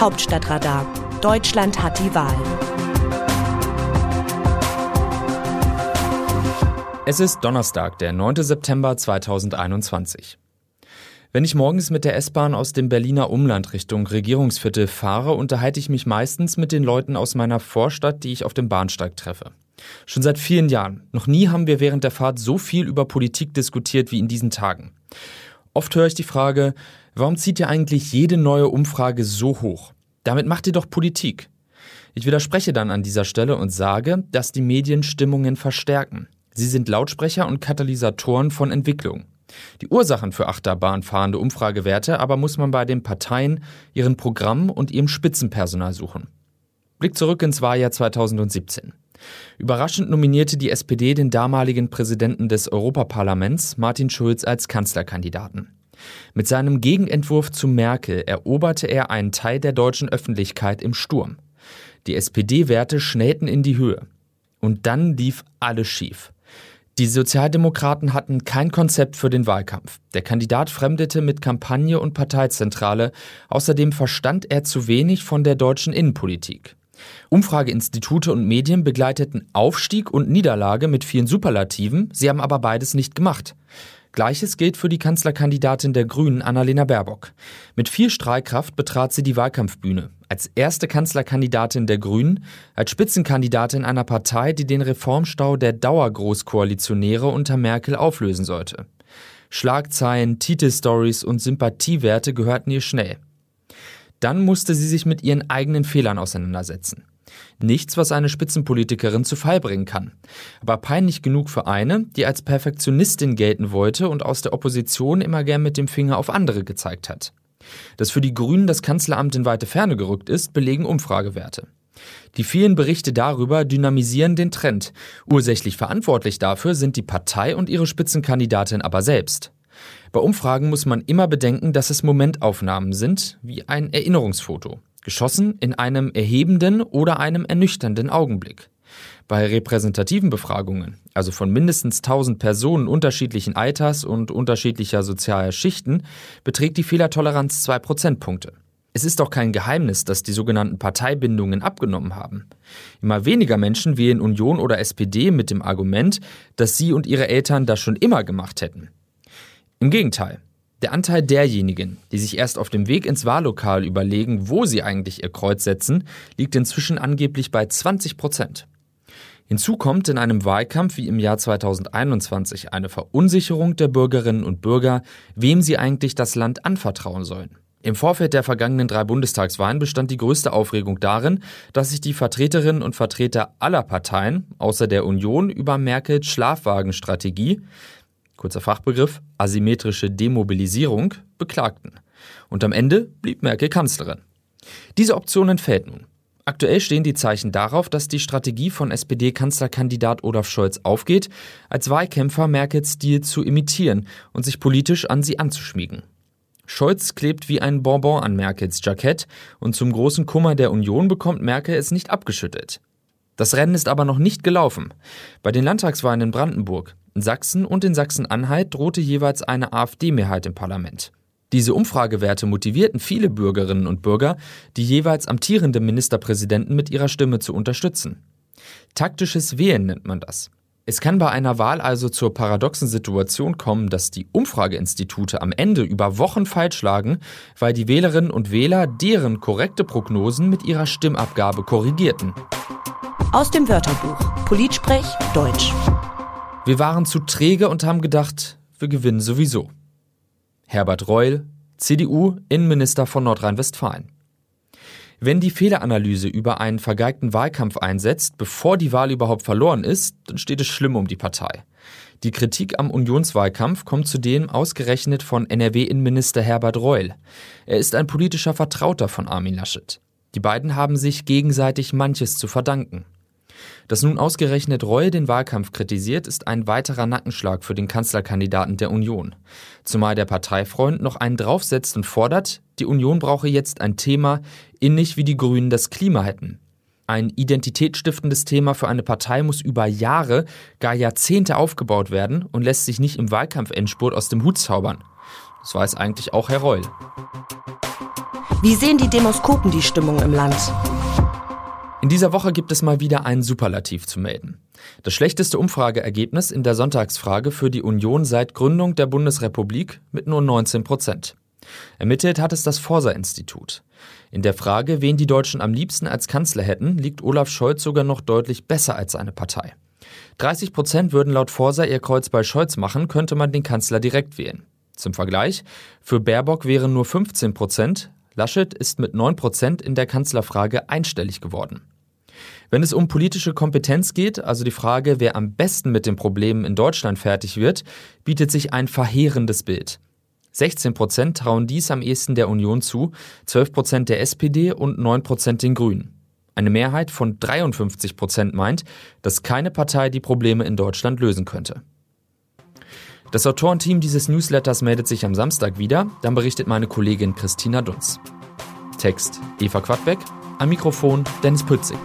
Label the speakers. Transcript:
Speaker 1: Hauptstadtradar. Deutschland hat die Wahl.
Speaker 2: Es ist Donnerstag, der 9. September 2021. Wenn ich morgens mit der S-Bahn aus dem Berliner Umland Richtung Regierungsviertel fahre, unterhalte ich mich meistens mit den Leuten aus meiner Vorstadt, die ich auf dem Bahnsteig treffe. Schon seit vielen Jahren. Noch nie haben wir während der Fahrt so viel über Politik diskutiert wie in diesen Tagen. Oft höre ich die Frage, warum zieht ihr eigentlich jede neue Umfrage so hoch? Damit macht ihr doch Politik. Ich widerspreche dann an dieser Stelle und sage, dass die Medien Stimmungen verstärken. Sie sind Lautsprecher und Katalysatoren von Entwicklung. Die Ursachen für achterbahnfahrende Umfragewerte aber muss man bei den Parteien, ihren Programmen und ihrem Spitzenpersonal suchen. Blick zurück ins Wahljahr 2017. Überraschend nominierte die SPD den damaligen Präsidenten des Europaparlaments, Martin Schulz, als Kanzlerkandidaten. Mit seinem Gegenentwurf zu Merkel eroberte er einen Teil der deutschen Öffentlichkeit im Sturm. Die SPD-Werte schnellten in die Höhe. Und dann lief alles schief. Die Sozialdemokraten hatten kein Konzept für den Wahlkampf. Der Kandidat fremdete mit Kampagne und Parteizentrale. Außerdem verstand er zu wenig von der deutschen Innenpolitik. Umfrageinstitute und Medien begleiteten Aufstieg und Niederlage mit vielen Superlativen, sie haben aber beides nicht gemacht. Gleiches gilt für die Kanzlerkandidatin der Grünen Annalena Baerbock. Mit viel Strahlkraft betrat sie die Wahlkampfbühne. Als erste Kanzlerkandidatin der Grünen, als Spitzenkandidatin einer Partei, die den Reformstau der Dauergroßkoalitionäre unter Merkel auflösen sollte. Schlagzeilen, Titelstories und Sympathiewerte gehörten ihr schnell. Dann musste sie sich mit ihren eigenen Fehlern auseinandersetzen. Nichts, was eine Spitzenpolitikerin zu Fall bringen kann. Aber peinlich genug für eine, die als Perfektionistin gelten wollte und aus der Opposition immer gern mit dem Finger auf andere gezeigt hat. Dass für die Grünen das Kanzleramt in weite Ferne gerückt ist, belegen Umfragewerte. Die vielen Berichte darüber dynamisieren den Trend. Ursächlich verantwortlich dafür sind die Partei und ihre Spitzenkandidatin aber selbst. Bei Umfragen muss man immer bedenken, dass es Momentaufnahmen sind, wie ein Erinnerungsfoto geschossen in einem erhebenden oder einem ernüchternden Augenblick. Bei repräsentativen Befragungen, also von mindestens 1000 Personen unterschiedlichen Alters und unterschiedlicher sozialer Schichten, beträgt die Fehlertoleranz 2 Prozentpunkte. Es ist auch kein Geheimnis, dass die sogenannten Parteibindungen abgenommen haben. Immer weniger Menschen wählen Union oder SPD mit dem Argument, dass sie und ihre Eltern das schon immer gemacht hätten. Im Gegenteil, der Anteil derjenigen, die sich erst auf dem Weg ins Wahllokal überlegen, wo sie eigentlich ihr Kreuz setzen, liegt inzwischen angeblich bei 20 Prozent. Hinzu kommt in einem Wahlkampf wie im Jahr 2021 eine Verunsicherung der Bürgerinnen und Bürger, wem sie eigentlich das Land anvertrauen sollen. Im Vorfeld der vergangenen drei Bundestagswahlen bestand die größte Aufregung darin, dass sich die Vertreterinnen und Vertreter aller Parteien, außer der Union, über Merkels Schlafwagenstrategie, kurzer Fachbegriff, asymmetrische Demobilisierung, beklagten. Und am Ende blieb Merkel Kanzlerin. Diese Option entfällt nun. Aktuell stehen die Zeichen darauf, dass die Strategie von SPD-Kanzlerkandidat Olaf Scholz aufgeht, als Wahlkämpfer Merkels Stil zu imitieren und sich politisch an sie anzuschmiegen. Scholz klebt wie ein Bonbon an Merkels Jackett und zum großen Kummer der Union bekommt Merkel es nicht abgeschüttelt. Das Rennen ist aber noch nicht gelaufen. Bei den Landtagswahlen in Brandenburg, in Sachsen und in Sachsen-Anhalt drohte jeweils eine AfD-Mehrheit im Parlament. Diese Umfragewerte motivierten viele Bürgerinnen und Bürger, die jeweils amtierenden Ministerpräsidenten mit ihrer Stimme zu unterstützen. Taktisches Wählen nennt man das. Es kann bei einer Wahl also zur paradoxen Situation kommen, dass die Umfrageinstitute am Ende über Wochen falsch lagen, weil die Wählerinnen und Wähler deren korrekte Prognosen mit ihrer Stimmabgabe korrigierten.
Speaker 1: Aus dem Wörterbuch Politsprech Deutsch.
Speaker 2: Wir waren zu träge und haben gedacht, wir gewinnen sowieso. Herbert Reul, CDU, Innenminister von Nordrhein-Westfalen. Wenn die Fehleranalyse über einen vergeigten Wahlkampf einsetzt, bevor die Wahl überhaupt verloren ist, dann steht es schlimm um die Partei. Die Kritik am Unionswahlkampf kommt zudem ausgerechnet von NRW-Innenminister Herbert Reul. Er ist ein politischer Vertrauter von Armin Laschet. Die beiden haben sich gegenseitig manches zu verdanken. Dass nun ausgerechnet Reul den Wahlkampf kritisiert, ist ein weiterer Nackenschlag für den Kanzlerkandidaten der Union. Zumal der Parteifreund noch einen draufsetzt und fordert, die Union brauche jetzt ein Thema, ähnlich wie die Grünen das Klima hätten. Ein identitätsstiftendes Thema für eine Partei muss über Jahre, gar Jahrzehnte aufgebaut werden und lässt sich nicht im Wahlkampfendspurt aus dem Hut zaubern. Das weiß eigentlich auch Herr Reul.
Speaker 1: Wie sehen die Demoskopen die Stimmung im Land?
Speaker 2: In dieser Woche gibt es mal wieder ein Superlativ zu melden. Das schlechteste Umfrageergebnis in der Sonntagsfrage für die Union seit Gründung der Bundesrepublik mit nur 19 Prozent. Ermittelt hat es das Forsa-Institut. In der Frage, wen die Deutschen am liebsten als Kanzler hätten, liegt Olaf Scholz sogar noch deutlich besser als seine Partei. 30 Prozent würden laut Forsa ihr Kreuz bei Scholz machen, könnte man den Kanzler direkt wählen. Zum Vergleich, für Baerbock wären nur 15 Prozent, Laschet ist mit 9 Prozent in der Kanzlerfrage einstellig geworden. Wenn es um politische Kompetenz geht, also die Frage, wer am besten mit den Problemen in Deutschland fertig wird, bietet sich ein verheerendes Bild. 16 Prozent trauen dies am ehesten der Union zu, 12 Prozent der SPD und 9 Prozent den Grünen. Eine Mehrheit von 53 Prozent meint, dass keine Partei die Probleme in Deutschland lösen könnte. Das Autorenteam dieses Newsletters meldet sich am Samstag wieder, dann berichtet meine Kollegin Christina Dunz. Text Eva Quadbeck, am Mikrofon Dennis Pützig.